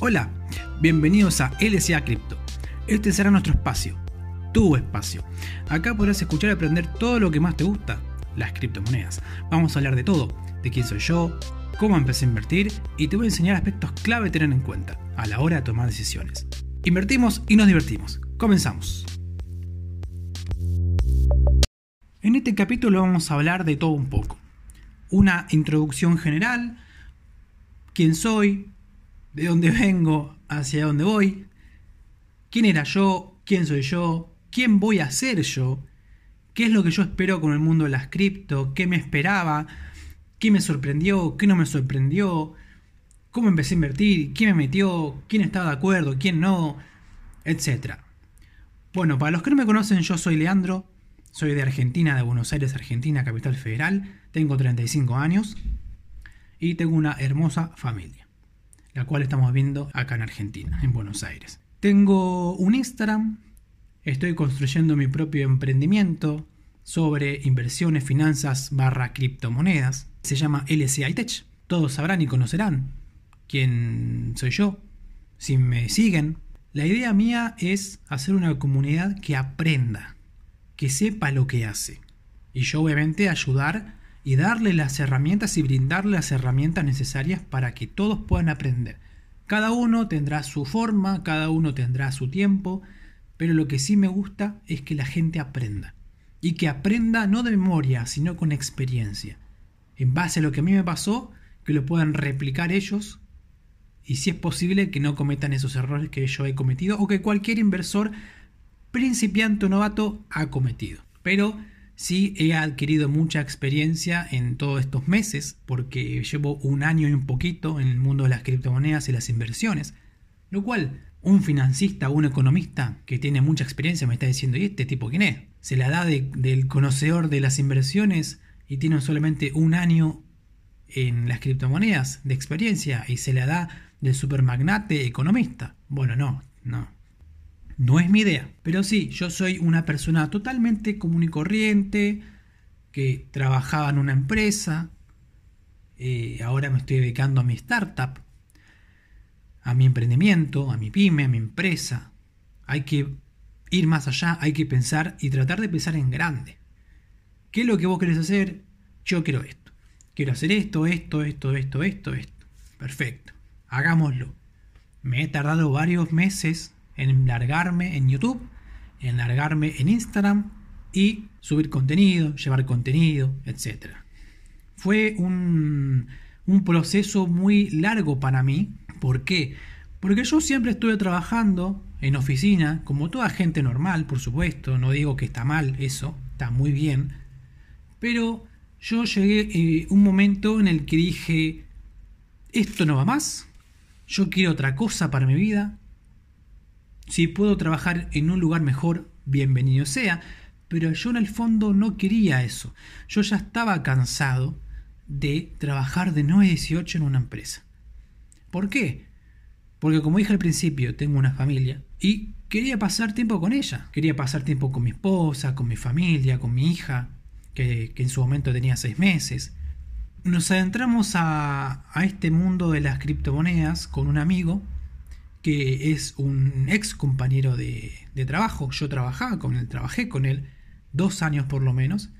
Hola, bienvenidos a LSA Crypto. Este será nuestro espacio, tu espacio. Acá podrás escuchar y aprender todo lo que más te gusta, las criptomonedas. Vamos a hablar de todo, de quién soy yo, cómo empecé a invertir y te voy a enseñar aspectos clave a tener en cuenta a la hora de tomar decisiones. Invertimos y nos divertimos. Comenzamos. En este capítulo vamos a hablar de todo un poco. Una introducción general, quién soy, de dónde vengo, hacia dónde voy, quién era yo, quién soy yo, quién voy a ser yo, qué es lo que yo espero con el mundo de las cripto, qué me esperaba, qué me sorprendió, qué no me sorprendió, cómo empecé a invertir, quién me metió, quién estaba de acuerdo, quién no, etc. Bueno, para los que no me conocen, yo soy Leandro, soy de Argentina, de Buenos Aires, Argentina, capital federal, tengo 35 años y tengo una hermosa familia la cual estamos viendo acá en Argentina, en Buenos Aires. Tengo un Instagram, estoy construyendo mi propio emprendimiento sobre inversiones, finanzas barra criptomonedas. Se llama LCI Tech. Todos sabrán y conocerán quién soy yo, si me siguen. La idea mía es hacer una comunidad que aprenda, que sepa lo que hace. Y yo obviamente ayudar y darle las herramientas y brindarle las herramientas necesarias para que todos puedan aprender. Cada uno tendrá su forma, cada uno tendrá su tiempo, pero lo que sí me gusta es que la gente aprenda. Y que aprenda no de memoria, sino con experiencia. En base a lo que a mí me pasó, que lo puedan replicar ellos y si es posible que no cometan esos errores que yo he cometido o que cualquier inversor principiante o novato ha cometido. Pero Sí, he adquirido mucha experiencia en todos estos meses, porque llevo un año y un poquito en el mundo de las criptomonedas y las inversiones, lo cual un financista o un economista que tiene mucha experiencia me está diciendo, ¿y este tipo quién es? Se la da del conocedor de las inversiones y tiene solamente un año en las criptomonedas de experiencia y se la da del supermagnate economista. Bueno, no, no, no es mi idea, pero sí, yo soy una persona totalmente común y corriente, que trabajaba en una empresa, eh, ahora me estoy dedicando a mi startup, a mi emprendimiento, a mi pyme, a mi empresa. Hay que ir más allá, hay que pensar y tratar de pensar en grande. ¿Qué es lo que vos querés hacer? Yo quiero esto. Quiero hacer esto, esto, esto, esto, esto, esto. Perfecto. Hagámoslo. Me he tardado varios meses en largarme en YouTube, en largarme en Instagram y subir contenido, llevar contenido, etc. Fue un, un proceso muy largo para mí. ¿Por qué? Porque yo siempre estuve trabajando en oficina, como toda gente normal, por supuesto, no digo que está mal eso, está muy bien, pero yo llegué a eh, un momento en el que dije, esto no va más, yo quiero otra cosa para mi vida, si puedo trabajar en un lugar mejor, bienvenido sea, pero yo en el fondo no quería eso. Yo ya estaba cansado de trabajar de 9 a 18 en una empresa. ¿Por qué? Porque como dije al principio, tengo una familia y quería pasar tiempo con ella. Quería pasar tiempo con mi esposa, con mi familia, con mi hija, que, en su momento tenía 6 meses. Nos adentramos a, a este mundo de las criptomonedas con un amigo es un ex compañero de, trabajo. Yo trabajaba con él, trabajé con él dos años por lo menos,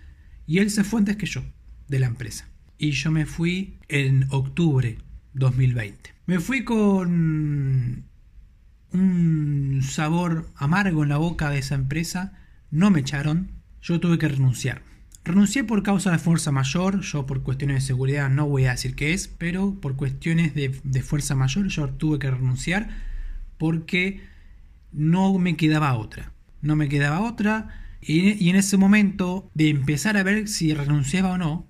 y él se fue antes que yo de la empresa. Y yo me fui en octubre 2020. Me fui con un sabor amargo en la boca de esa empresa. No me echaron, yo tuve que renunciar. Renuncié por causa de fuerza mayor, yo por cuestiones de seguridad no voy a decir qué es, pero por cuestiones de, de fuerza mayor yo tuve que renunciar porque no me quedaba otra. No me quedaba otra y, en ese momento de empezar a ver si renunciaba o no,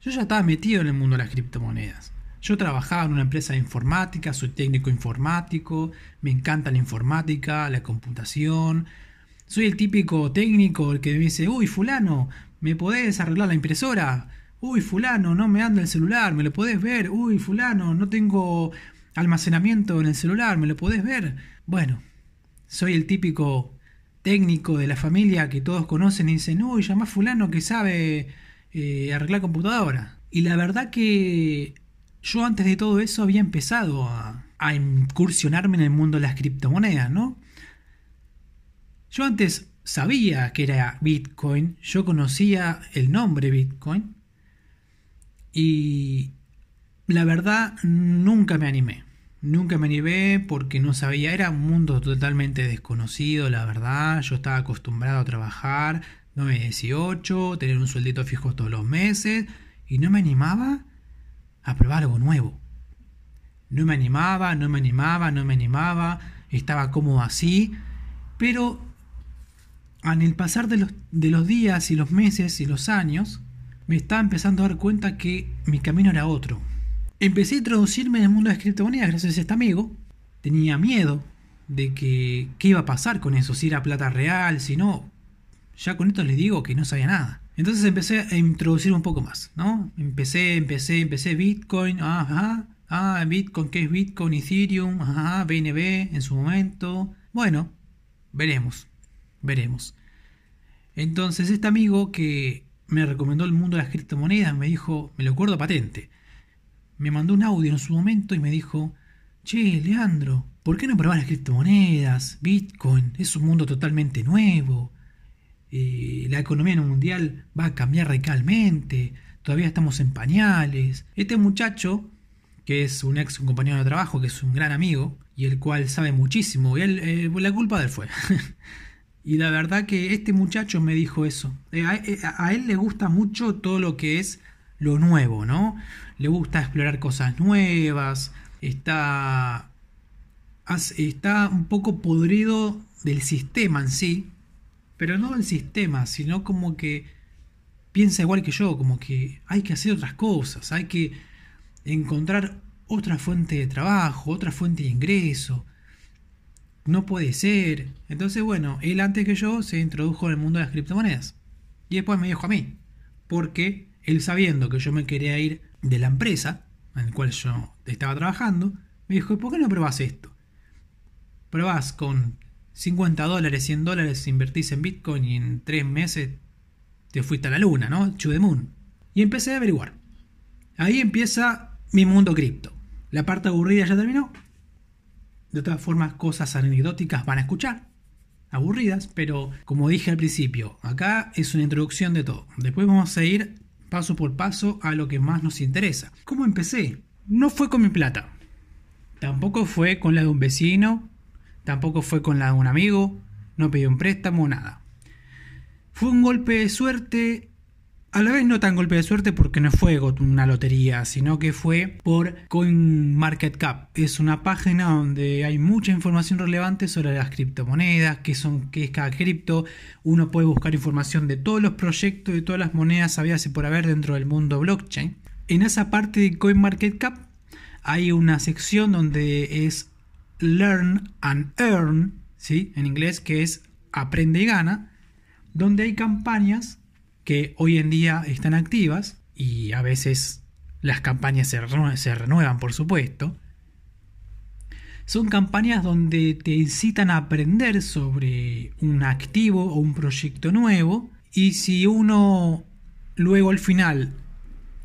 yo ya estaba metido en el mundo de las criptomonedas. Yo trabajaba en una empresa de informática, soy técnico informático, me encanta la informática, la computación. Soy el típico técnico el que me dice, uy, fulano, ¿me podés arreglar la impresora? Uy, fulano, no me anda el celular, ¿me lo podés ver? Uy, fulano, no tengo almacenamiento en el celular, ¿me lo podés ver? Bueno, soy el típico técnico de la familia que todos conocen y dicen, uy, llama fulano que sabe eh, arreglar computadora. Y la verdad que yo antes de todo eso había empezado a, a incursionarme en el mundo de las criptomonedas, ¿no? Yo antes sabía que era Bitcoin, yo conocía el nombre Bitcoin y la verdad nunca me animé. Nunca me animé porque no sabía, era un mundo totalmente desconocido, la verdad. Yo estaba acostumbrado a trabajar 9, 18, tener un sueldito fijo todos los meses. Y no me animaba a probar algo nuevo. No me animaba, no me animaba, no me animaba, estaba como así, pero en el pasar de los, de los días y los meses y los años, me estaba empezando a dar cuenta que mi camino era otro, Empecé a introducirme en el mundo de las criptomonedas gracias a este amigo. Tenía miedo de que qué iba a pasar con eso, si era plata real, si no. Ya con esto les digo que no sabía nada. Entonces empecé a introducir un poco más, ¿no? Empecé, empecé, empecé Bitcoin, ajá, ah, Bitcoin, ¿qué es Bitcoin? Ethereum, ajá, BNB en su momento. Bueno, veremos, veremos. Entonces este amigo que me recomendó el mundo de las criptomonedas me dijo, me lo acuerdo patente, me mandó un audio en su momento y me dijo, che, Leandro, ¿por qué no probás las criptomonedas? Bitcoin es un mundo totalmente nuevo. Eh, la economía mundial va a cambiar radicalmente. Todavía estamos en pañales. Este muchacho, que es un ex compañero de trabajo, que es un gran amigo, y el cual sabe muchísimo, y él, eh, la culpa de él fue. y la verdad que este muchacho me dijo eso. Eh, a él le gusta mucho todo lo que es lo nuevo, ¿no? Le gusta explorar cosas nuevas, está, está un poco podrido del sistema en sí, pero no del sistema, sino como que piensa igual que yo, como que hay que hacer otras cosas, hay que encontrar otra fuente de trabajo, otra fuente de ingreso. No puede ser. Entonces, bueno, él antes que yo se introdujo en el mundo de las criptomonedas. Y después me dijo a mí. Porque él sabiendo que yo me quería ir de la empresa en la cual yo estaba trabajando, me dijo, ¿por qué no probás esto? Probás con 50 dólares, 100 dólares, invertís en Bitcoin y en 3 meses te fuiste a la luna, ¿no? To the moon. Y empecé a averiguar. Ahí empieza mi mundo cripto. La parte aburrida ya terminó. De todas formas, cosas anecdóticas van a escuchar. Aburridas, pero como dije al principio, acá es una introducción de todo. Después vamos a ir paso por paso a lo que más nos interesa. ¿Cómo empecé? No fue con mi plata. Tampoco fue con la de un vecino. Tampoco fue con la de un amigo. No pedí un préstamo, nada. Fue un golpe de suerte a la vez no tan golpe de suerte porque no fue una lotería, sino que fue por CoinMarketCap. Es una página donde hay mucha información relevante sobre las criptomonedas, qué son qué es cada cripto. Uno puede buscar información de todos los proyectos y todas las monedas había por haber dentro del mundo blockchain. En esa parte de CoinMarketCap hay una sección donde es Learn and Earn, ¿sí? en inglés, que es aprende y gana, donde hay campañas que hoy en día están activas y a veces las campañas se, renuevan, por supuesto. Son campañas donde te incitan a aprender sobre un activo o un proyecto nuevo y si uno luego al final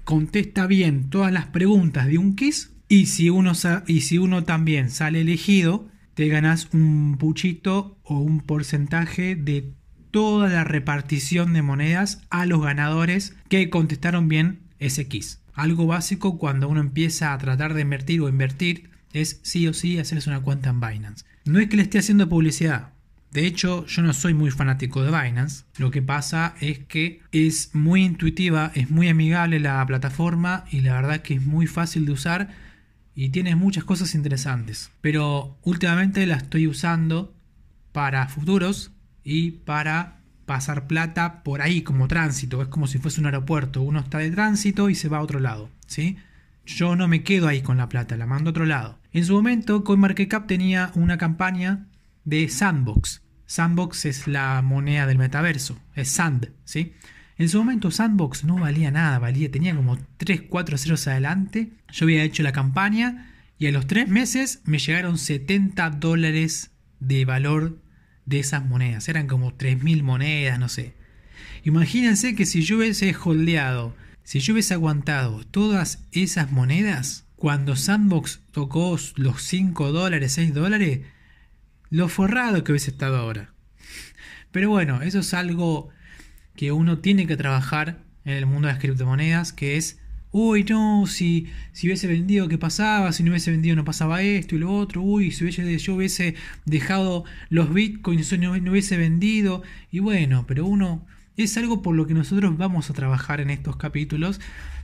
contesta bien todas las preguntas de un quiz y si uno, y si uno también sale elegido, te ganas un puchito o un porcentaje de toda la repartición de monedas a los ganadores que contestaron bien ese quiz. Algo básico cuando uno empieza a tratar de invertir o invertir es sí o sí hacerse una cuenta en Binance. No es que le esté haciendo publicidad. De hecho, yo no soy muy fanático de Binance. Lo que pasa es que es muy intuitiva, es muy amigable la plataforma y la verdad que es muy fácil de usar y tiene muchas cosas interesantes. Pero últimamente la estoy usando para futuros y para pasar plata por ahí como tránsito. Es como si fuese un aeropuerto. Uno está de tránsito y se va a otro lado. ¿sí? Yo no me quedo ahí con la plata, la mando a otro lado. En su momento, CoinMarketCap tenía una campaña de Sandbox. Sandbox es la moneda del metaverso, es Sand, ¿sí? En su momento Sandbox no valía nada, valía, tenía como 3, 4 ceros adelante. Yo había hecho la campaña y a los 3 meses me llegaron 70 dólares de valor de esas monedas. Eran como 3.000 monedas, no sé. Imagínense que si yo hubiese holdeado, si yo hubiese aguantado todas esas monedas, cuando Sandbox tocó los 5 dólares, 6 dólares, lo forrado que hubiese estado ahora. Pero bueno, eso es algo que uno tiene que trabajar en el mundo de las criptomonedas, que es, uy, no, si, si hubiese vendido, ¿qué pasaba? Si no hubiese vendido, no pasaba esto y lo otro, uy, si hubiese, yo hubiese dejado los bitcoins, no, no hubiese vendido, y bueno, pero uno, es algo por lo que nosotros vamos a trabajar en estos capítulos,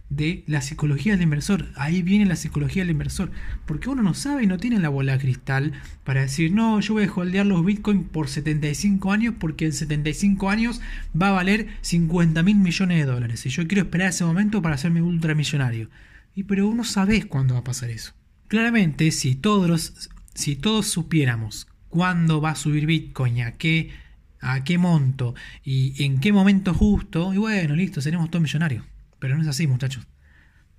de la psicología del inversor. Ahí viene la psicología del inversor. Porque uno no sabe y no tiene la bola de cristal para decir, no, yo voy a holdear los bitcoins por 75 años porque en 75 años va a valer 50 mil millones de dólares. Y yo quiero esperar ese momento para hacerme ultramillonario. Y pero uno sabe cuándo va a pasar eso. Claramente, si todos, si todos supiéramos cuándo va a subir bitcoin, a qué, a qué monto y en qué momento justo, y bueno, listo, seremos todos millonarios. Pero no es así, muchachos.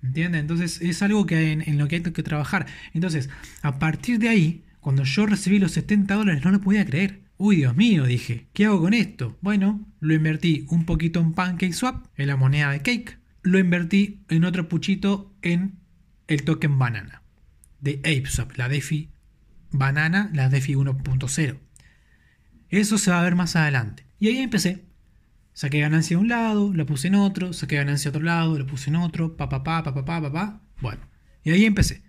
¿Entienden? Entonces es algo que en, lo que hay que trabajar. Entonces, a partir de ahí, cuando yo recibí los 70 dólares, no lo podía creer. Uy, Dios mío, dije, ¿qué hago con esto? Bueno, lo invertí un poquito en PancakeSwap, en la moneda de Cake. Lo invertí en otro puchito en el token Banana de ApeSwap, la DeFi Banana, la DeFi 1.0. Eso se va a ver más adelante. Y ahí empecé Saqué ganancia de un lado, la puse en otro, saqué ganancia de otro lado, la puse en otro, pa pa pa pa pa pa pa Bueno, y ahí empecé.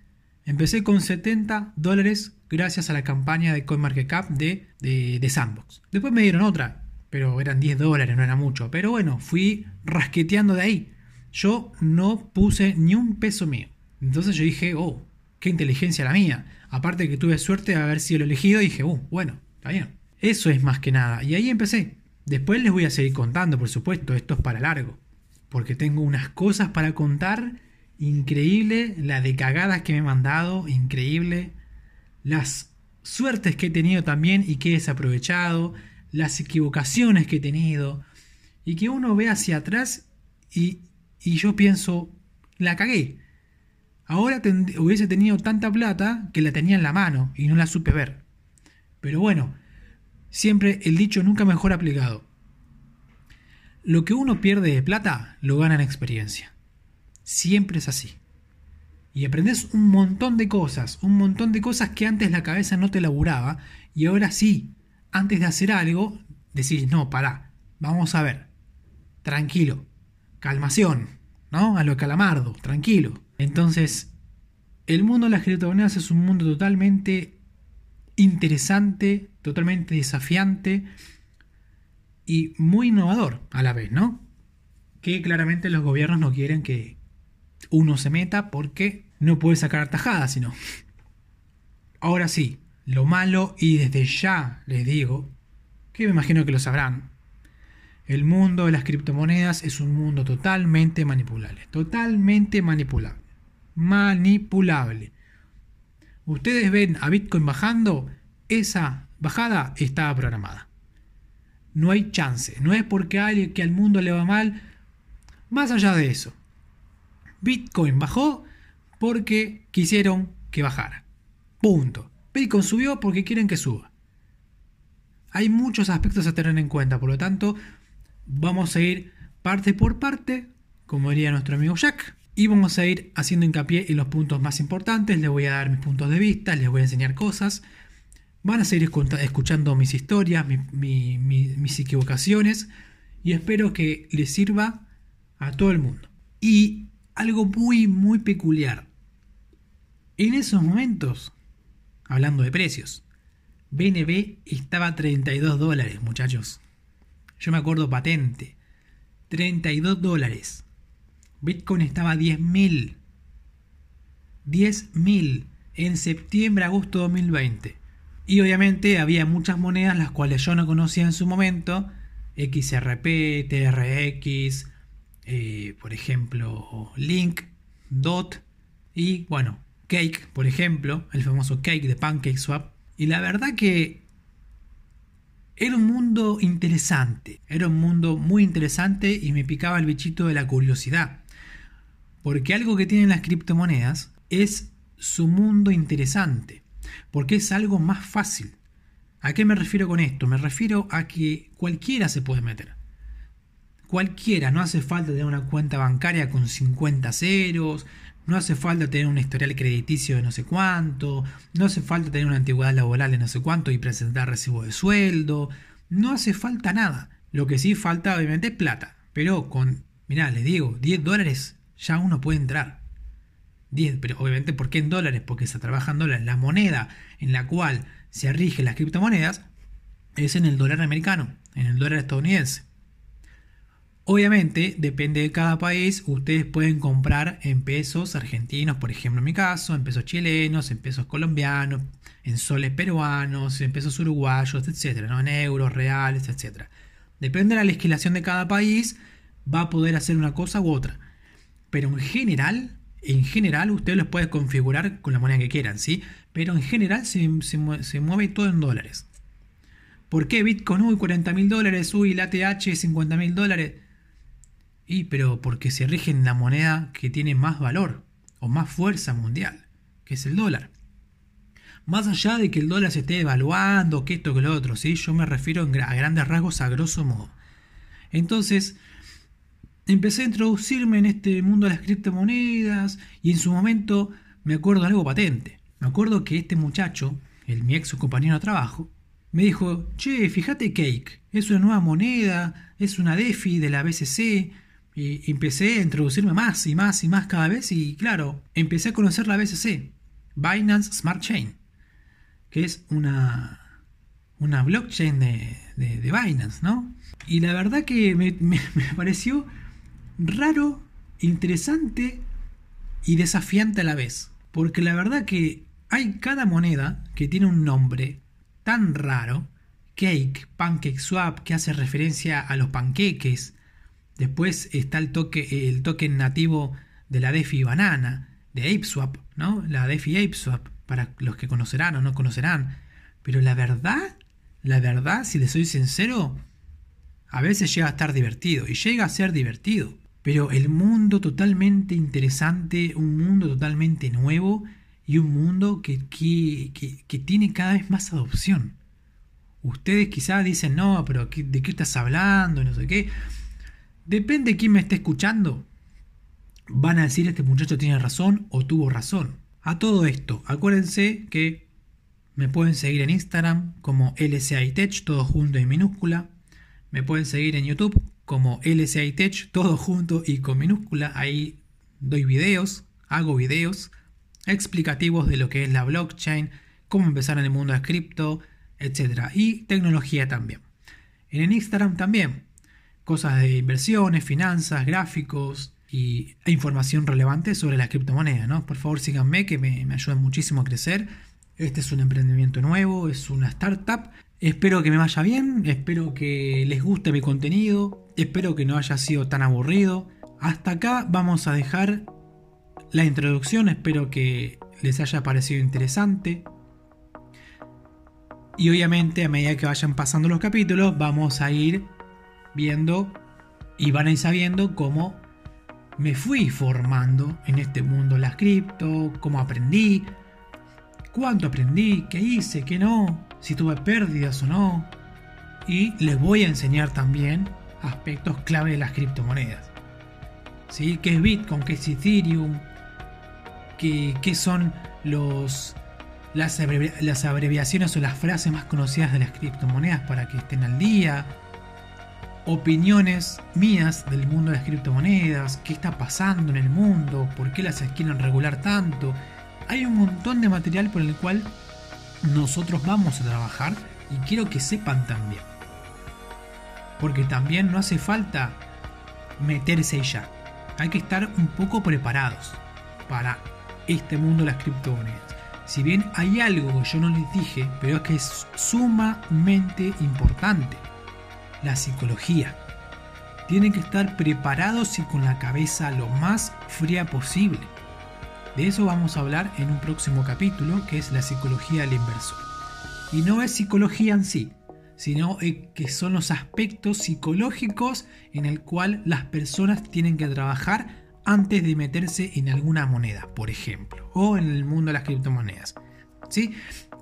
Empecé con 70 dólares gracias a la campaña de CoinMarketCap de, de, de Sandbox. Después me dieron otra, pero eran 10 dólares, no era mucho. Pero bueno, fui rasqueteando de ahí. Yo no puse ni un peso mío. Entonces yo dije, oh, qué inteligencia la mía. Aparte que tuve suerte de haber sido el elegido, dije, oh, bueno, está bien. Eso es más que nada. Y ahí empecé. Después les voy a seguir contando, por supuesto, esto es para largo, porque tengo unas cosas para contar increíble, la de cagadas que me he mandado, increíble, las suertes que he tenido también y que he desaprovechado, las equivocaciones que he tenido, y que uno ve hacia atrás y, y yo pienso, la cagué. Ahora hubiese tenido tanta plata que la tenía en la mano y no la supe ver. Pero bueno, Siempre el dicho nunca mejor aplicado. Lo que uno pierde de plata lo gana en experiencia. Siempre es así. Y aprendes un montón de cosas, un montón de cosas que antes la cabeza no te laburaba y ahora sí, antes de hacer algo, decís, no, pará, vamos a ver, tranquilo, calmación, ¿no? A lo calamardo, tranquilo. Entonces, el mundo de las criptomonedas es un mundo totalmente interesante, totalmente desafiante y muy innovador a la vez, ¿no? Que claramente los gobiernos no quieren que uno se meta porque no puede sacar tajadas, sino. Ahora sí, lo malo, y desde ya les digo, que me imagino que lo sabrán, el mundo de las criptomonedas es un mundo totalmente manipulable, totalmente manipulable, manipulable. Ustedes ven a Bitcoin bajando, esa bajada estaba programada. No hay chance, no es porque alguien que al mundo le va mal. Más allá de eso, Bitcoin bajó porque quisieron que bajara. Punto. Bitcoin subió porque quieren que suba. Hay muchos aspectos a tener en cuenta, por lo tanto, vamos a ir parte por parte, como diría nuestro amigo Jack, y vamos a ir haciendo hincapié en los puntos más importantes. Les voy a dar mis puntos de vista, les voy a enseñar cosas Van a seguir escuchando mis historias, mis equivocaciones y espero que les sirva a todo el mundo. Y algo muy, muy peculiar. En esos momentos, hablando de precios, BNB estaba a 32 dólares, muchachos. Yo me acuerdo patente. 32 dólares. Bitcoin estaba a 10.000. 10.000 en septiembre, agosto 2020. Y obviamente había muchas monedas las cuales yo no conocía en su momento. XRP, TRX, eh, por ejemplo, Link, DOT y bueno, Cake, por ejemplo, el famoso Cake de PancakeSwap. Y la verdad que era un mundo interesante, era un mundo muy interesante y me picaba el bichito de la curiosidad. Porque algo que tienen las criptomonedas es su mundo interesante porque es algo más fácil. ¿A qué me refiero con esto? Me refiero a que cualquiera se puede meter. Cualquiera, no hace falta tener una cuenta bancaria con 50 ceros, No hace falta tener un historial crediticio de no sé cuánto, no hace falta tener una antigüedad laboral de no sé cuánto y presentar recibo de sueldo, no hace falta nada. Lo que sí falta obviamente es plata, pero con, mirá, les digo, 10 dólares ya uno puede entrar. 10, pero obviamente ¿por qué en dólares? Porque se trabaja en dólares. La moneda en la cual se rigen las criptomonedas es en el dólar americano, en el dólar estadounidense. Obviamente, depende de cada país, ustedes pueden comprar en pesos argentinos, por ejemplo en mi caso, en pesos chilenos, en pesos colombianos, en soles peruanos, en pesos uruguayos, etcétera, ¿no? en euros, reales, etcétera. Depende de la legislación de cada país, va a poder hacer una cosa u otra. Pero en general, en general, ustedes los pueden configurar con la moneda que quieran, ¿sí? Pero en general se, se mueve todo en dólares. ¿Por qué Bitcoin, uy, 40 mil dólares, uy, la ATH, 50 mil dólares? Y pero porque se rige en la moneda que tiene más valor o más fuerza mundial, que es el dólar. Más allá de que el dólar se esté evaluando, que esto que lo otro, ¿sí? yo me refiero a grandes rasgos a grosso modo. Entonces, empecé a introducirme en este mundo de las criptomonedas y en su momento me acuerdo de algo patente. Me acuerdo que este muchacho, el mi ex compañero de trabajo, me dijo, che, fíjate Cake, es una nueva moneda, es una DeFi de la BCC, y empecé a introducirme más y más y más cada vez y claro, empecé a conocer la BSC, Binance Smart Chain, que es una, una blockchain de, de, Binance, ¿no? Y la verdad que me, me, pareció raro, interesante y desafiante a la vez. Porque la verdad que hay cada moneda que tiene un nombre tan raro, Cake, Pancake Swap, que hace referencia a los panqueques, Después está el, toque, el token nativo de la DeFi Banana, de ApeSwap, ¿no? La DeFi ApeSwap, para los que conocerán o no conocerán. Pero la verdad, la verdad, si les soy sincero, a veces llega a estar divertido y llega a ser divertido. Pero el mundo totalmente interesante, un mundo totalmente nuevo y un mundo que, que, que tiene cada vez más adopción. Ustedes quizás dicen, no, pero ¿de qué estás hablando? No sé qué. Depende de quién me esté escuchando. Van a decir este muchacho tiene razón o tuvo razón. A todo esto, acuérdense que me pueden seguir en Instagram como LCITech, todo junto y minúscula. Me pueden seguir en YouTube como LCITech, todo junto y con minúscula. Ahí doy videos, hago videos explicativos de lo que es la blockchain, cómo empezar en el mundo de cripto, etc. Y tecnología también. En el Instagram también cosas de inversiones, finanzas, gráficos y, e información relevante sobre las criptomonedas. ¿no? Por favor síganme que me ayudan muchísimo a crecer. Este es un emprendimiento nuevo, es una startup. Espero que me vaya bien, espero que les guste mi contenido, espero que no haya sido tan aburrido. Hasta acá vamos a dejar la introducción, espero que les haya parecido interesante. Y obviamente a medida que vayan pasando los capítulos vamos a ir viendo y van a ir sabiendo cómo me fui formando en este mundo las cripto, cómo aprendí, cuánto aprendí, qué hice, qué no, si tuve pérdidas o no. Y les voy a enseñar también aspectos clave de las criptomonedas. ¿Sí? ¿Qué es Bitcoin? ¿Qué es Ethereum? ¿Qué, qué son los, las, las abreviaciones o las frases más conocidas de las criptomonedas para que estén al día? opiniones mías del mundo de las criptomonedas, qué está pasando en el mundo, por qué las quieren regular tanto. Hay un montón de material por el cual nosotros vamos a trabajar y quiero que sepan también. Porque también no hace falta meterse ya. Hay que estar un poco preparados para este mundo de las criptomonedas. Si bien hay algo que yo no les dije, pero es que es sumamente importante la psicología. Tienen que estar preparados y con la cabeza lo más fría posible. De eso vamos a hablar en un próximo capítulo, que es la psicología del inversor. Y no es psicología en sí, sino que son los aspectos psicológicos en el cual las personas tienen que trabajar antes de meterse en alguna moneda, por ejemplo, o en el mundo de las criptomonedas. ¿Sí?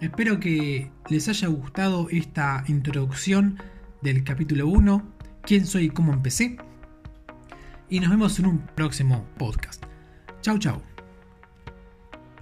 Espero que les haya gustado esta introducción del capítulo 1, quién soy y cómo empecé. Y nos vemos en un próximo podcast. Chau, chau.